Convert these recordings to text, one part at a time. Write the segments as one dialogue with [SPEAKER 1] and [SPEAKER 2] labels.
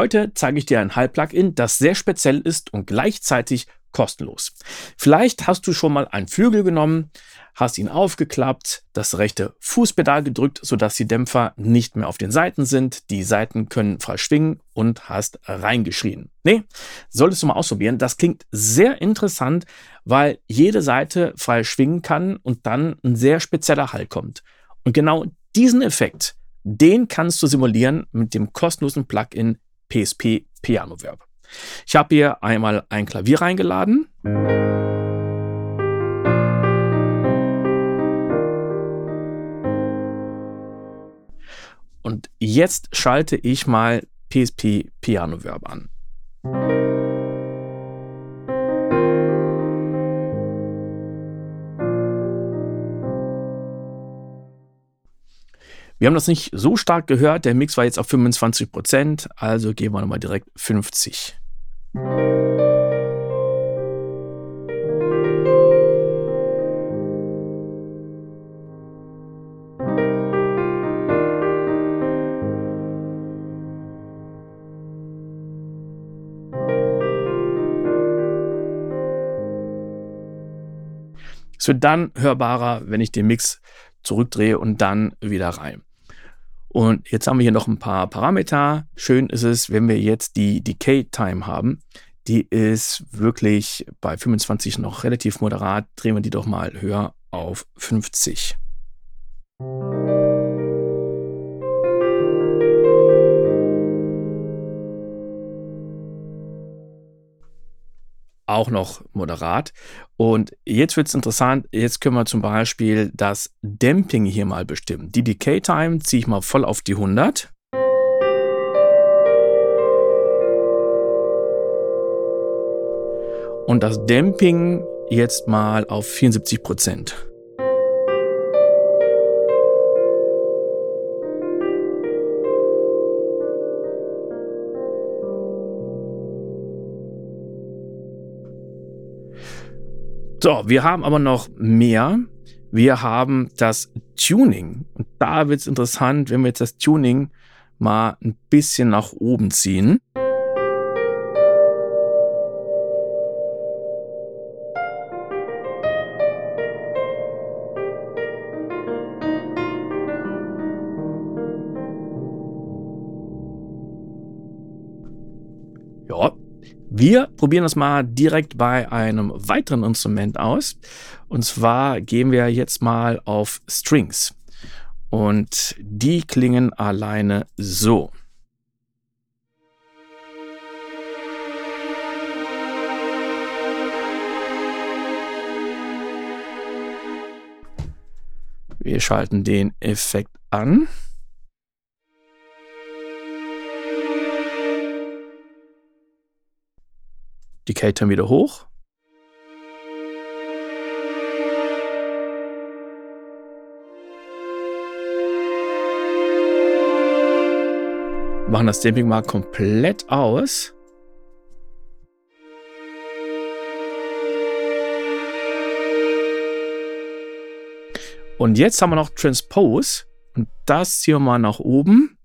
[SPEAKER 1] Heute zeige ich dir ein Hall-Plugin, das sehr speziell ist und gleichzeitig kostenlos. Vielleicht hast du schon mal einen Flügel genommen, hast ihn aufgeklappt, das rechte Fußpedal gedrückt, sodass die Dämpfer nicht mehr auf den Seiten sind, die Seiten können frei schwingen und hast reingeschrien. Nee, solltest du mal ausprobieren. Das klingt sehr interessant, weil jede Seite frei schwingen kann und dann ein sehr spezieller Hall kommt. Und genau diesen Effekt, den kannst du simulieren mit dem kostenlosen Plugin PSP Piano Verb. Ich habe hier einmal ein Klavier reingeladen. Und jetzt schalte ich mal PSP Piano Verb an. Wir haben das nicht so stark gehört. Der Mix war jetzt auf 25 Prozent. Also gehen wir nochmal direkt 50. Es wird dann hörbarer, wenn ich den Mix zurückdrehe und dann wieder rein. Und jetzt haben wir hier noch ein paar Parameter. Schön ist es, wenn wir jetzt die Decay Time haben. Die ist wirklich bei 25 noch relativ moderat. Drehen wir die doch mal höher auf 50. auch noch moderat. Und jetzt wird es interessant. Jetzt können wir zum Beispiel das Damping hier mal bestimmen. Die Decay Time ziehe ich mal voll auf die 100. Und das Damping jetzt mal auf 74 Prozent. So, wir haben aber noch mehr. Wir haben das Tuning. Und da wird es interessant, wenn wir jetzt das Tuning mal ein bisschen nach oben ziehen. Wir probieren das mal direkt bei einem weiteren Instrument aus. Und zwar gehen wir jetzt mal auf Strings. Und die klingen alleine so. Wir schalten den Effekt an. Die Kate wieder hoch. Machen das Damping mal komplett aus. Und jetzt haben wir noch Transpose. Und das ziehen wir mal nach oben.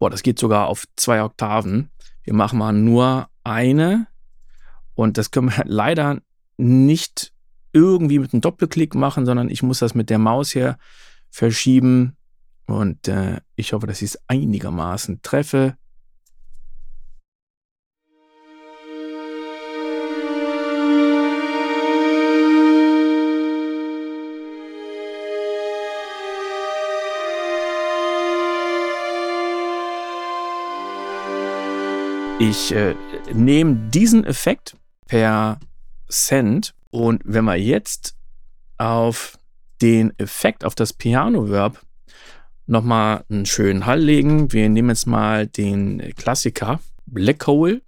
[SPEAKER 1] Boah, das geht sogar auf zwei Oktaven. Wir machen mal nur eine und das können wir leider nicht irgendwie mit einem Doppelklick machen, sondern ich muss das mit der Maus hier verschieben und äh, ich hoffe, dass ich es einigermaßen treffe. Ich äh, nehme diesen Effekt per Cent und wenn wir jetzt auf den Effekt, auf das Piano-Verb nochmal einen schönen Hall legen. Wir nehmen jetzt mal den Klassiker Black Hole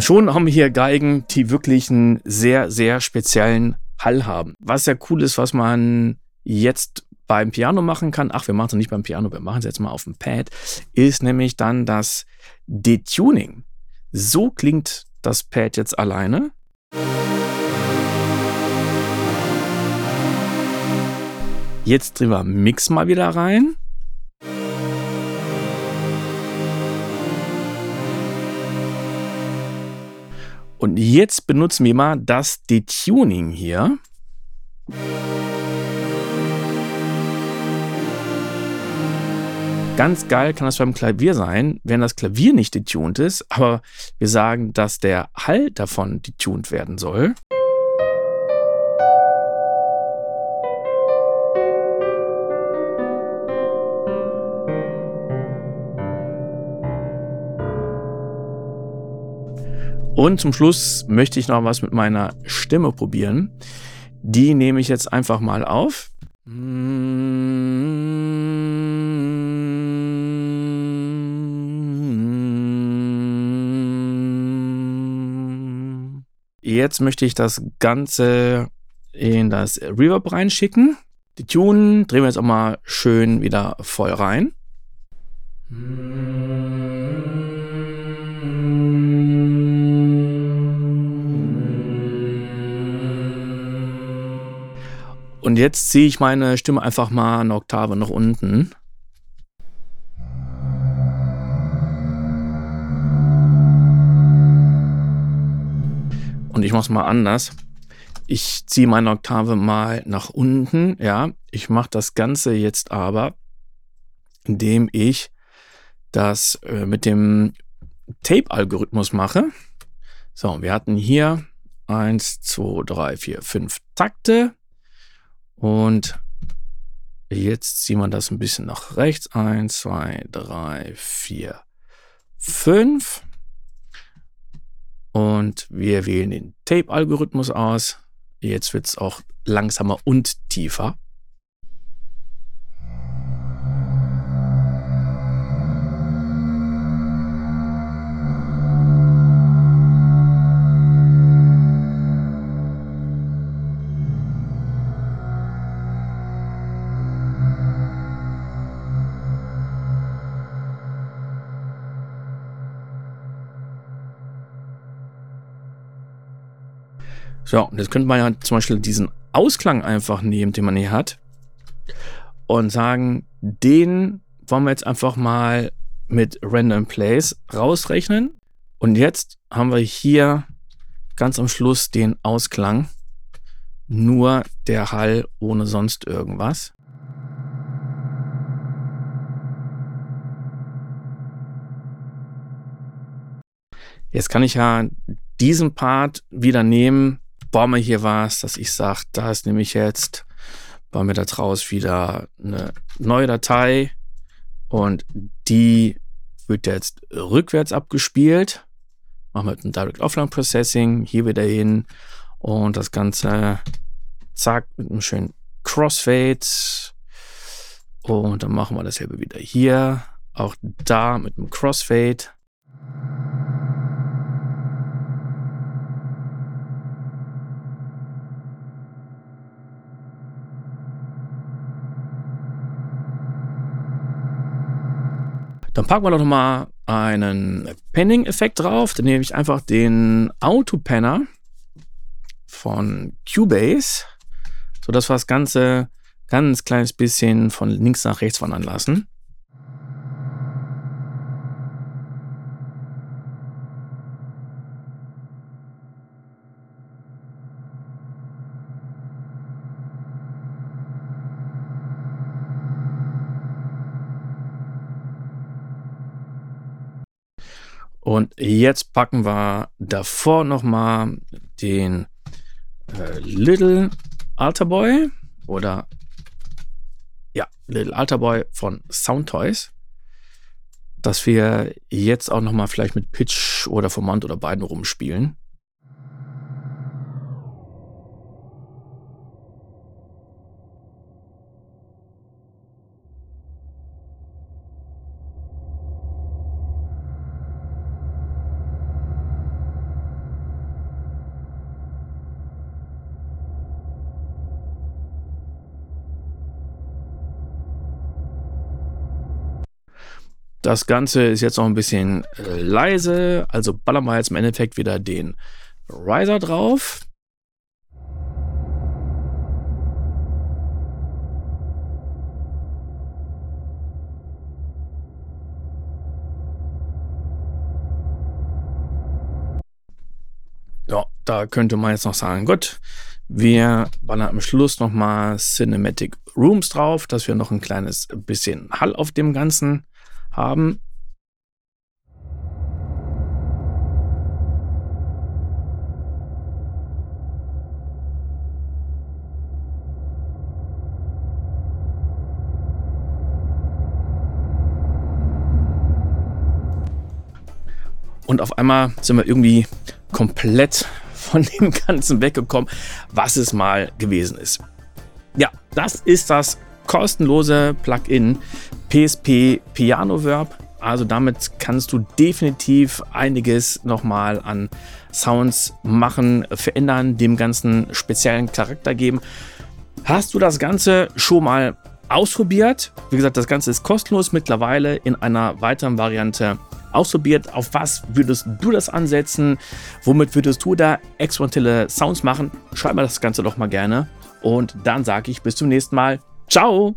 [SPEAKER 1] Und schon haben wir hier Geigen, die wirklich einen sehr, sehr speziellen Hall haben. Was ja cool ist, was man jetzt beim Piano machen kann, ach, wir machen es nicht beim Piano, wir machen es jetzt mal auf dem Pad, ist nämlich dann das Detuning. So klingt das Pad jetzt alleine. Jetzt drehen wir Mix mal wieder rein. Und jetzt benutzen wir mal das Detuning hier. Ganz geil kann das beim Klavier sein, wenn das Klavier nicht detuned ist, aber wir sagen, dass der Hall davon detuned werden soll. Und zum Schluss möchte ich noch was mit meiner Stimme probieren. Die nehme ich jetzt einfach mal auf. Jetzt möchte ich das Ganze in das Reverb reinschicken. Die Tune drehen wir jetzt auch mal schön wieder voll rein. Und jetzt ziehe ich meine Stimme einfach mal eine Oktave nach unten. Und ich mache es mal anders. Ich ziehe meine Oktave mal nach unten. Ja, ich mache das Ganze jetzt aber, indem ich das äh, mit dem Tape-Algorithmus mache. So, wir hatten hier 1, 2, 3, 4, 5 Takte. Und jetzt ziehen wir das ein bisschen nach rechts. Eins, zwei, drei, vier, fünf. Und wir wählen den Tape-Algorithmus aus. Jetzt wird es auch langsamer und tiefer. So, und jetzt könnte man ja zum Beispiel diesen Ausklang einfach nehmen, den man hier hat, und sagen, den wollen wir jetzt einfach mal mit Random Plays rausrechnen. Und jetzt haben wir hier ganz am Schluss den Ausklang. Nur der Hall ohne sonst irgendwas. Jetzt kann ich ja diesen Part wieder nehmen wir hier was, dass ich sage, da ist nämlich jetzt, bauen wir da draus wieder eine neue Datei und die wird jetzt rückwärts abgespielt. Machen wir mit einem Direct Offline Processing hier wieder hin und das Ganze zack mit einem schönen Crossfade und dann machen wir dasselbe wieder hier, auch da mit einem Crossfade. Dann packen wir doch mal einen Panning-Effekt drauf. Dann nehme ich einfach den Autopanner von Cubase, sodass wir das Ganze ganz kleines bisschen von links nach rechts wandern lassen. Und jetzt packen wir davor nochmal den äh, Little Alter Boy oder ja, Little Alter Boy von Soundtoys, dass wir jetzt auch nochmal vielleicht mit Pitch oder Formant oder beiden rumspielen. Das Ganze ist jetzt noch ein bisschen äh, leise, also ballern wir jetzt im Endeffekt wieder den Riser drauf. Ja, da könnte man jetzt noch sagen, gut, wir ballern am Schluss nochmal Cinematic Rooms drauf, dass wir noch ein kleines bisschen Hall auf dem Ganzen haben. Und auf einmal sind wir irgendwie komplett von dem Ganzen weggekommen, was es mal gewesen ist. Ja, das ist das kostenlose Plugin PSP Piano Verb. Also damit kannst du definitiv einiges nochmal an Sounds machen, verändern, dem ganzen speziellen Charakter geben. Hast du das Ganze schon mal ausprobiert? Wie gesagt, das Ganze ist kostenlos mittlerweile in einer weiteren Variante ausprobiert. Auf was würdest du das ansetzen? Womit würdest du da experimentelle Sounds machen? Schreib mir das Ganze doch mal gerne. Und dann sage ich bis zum nächsten Mal. Ciao!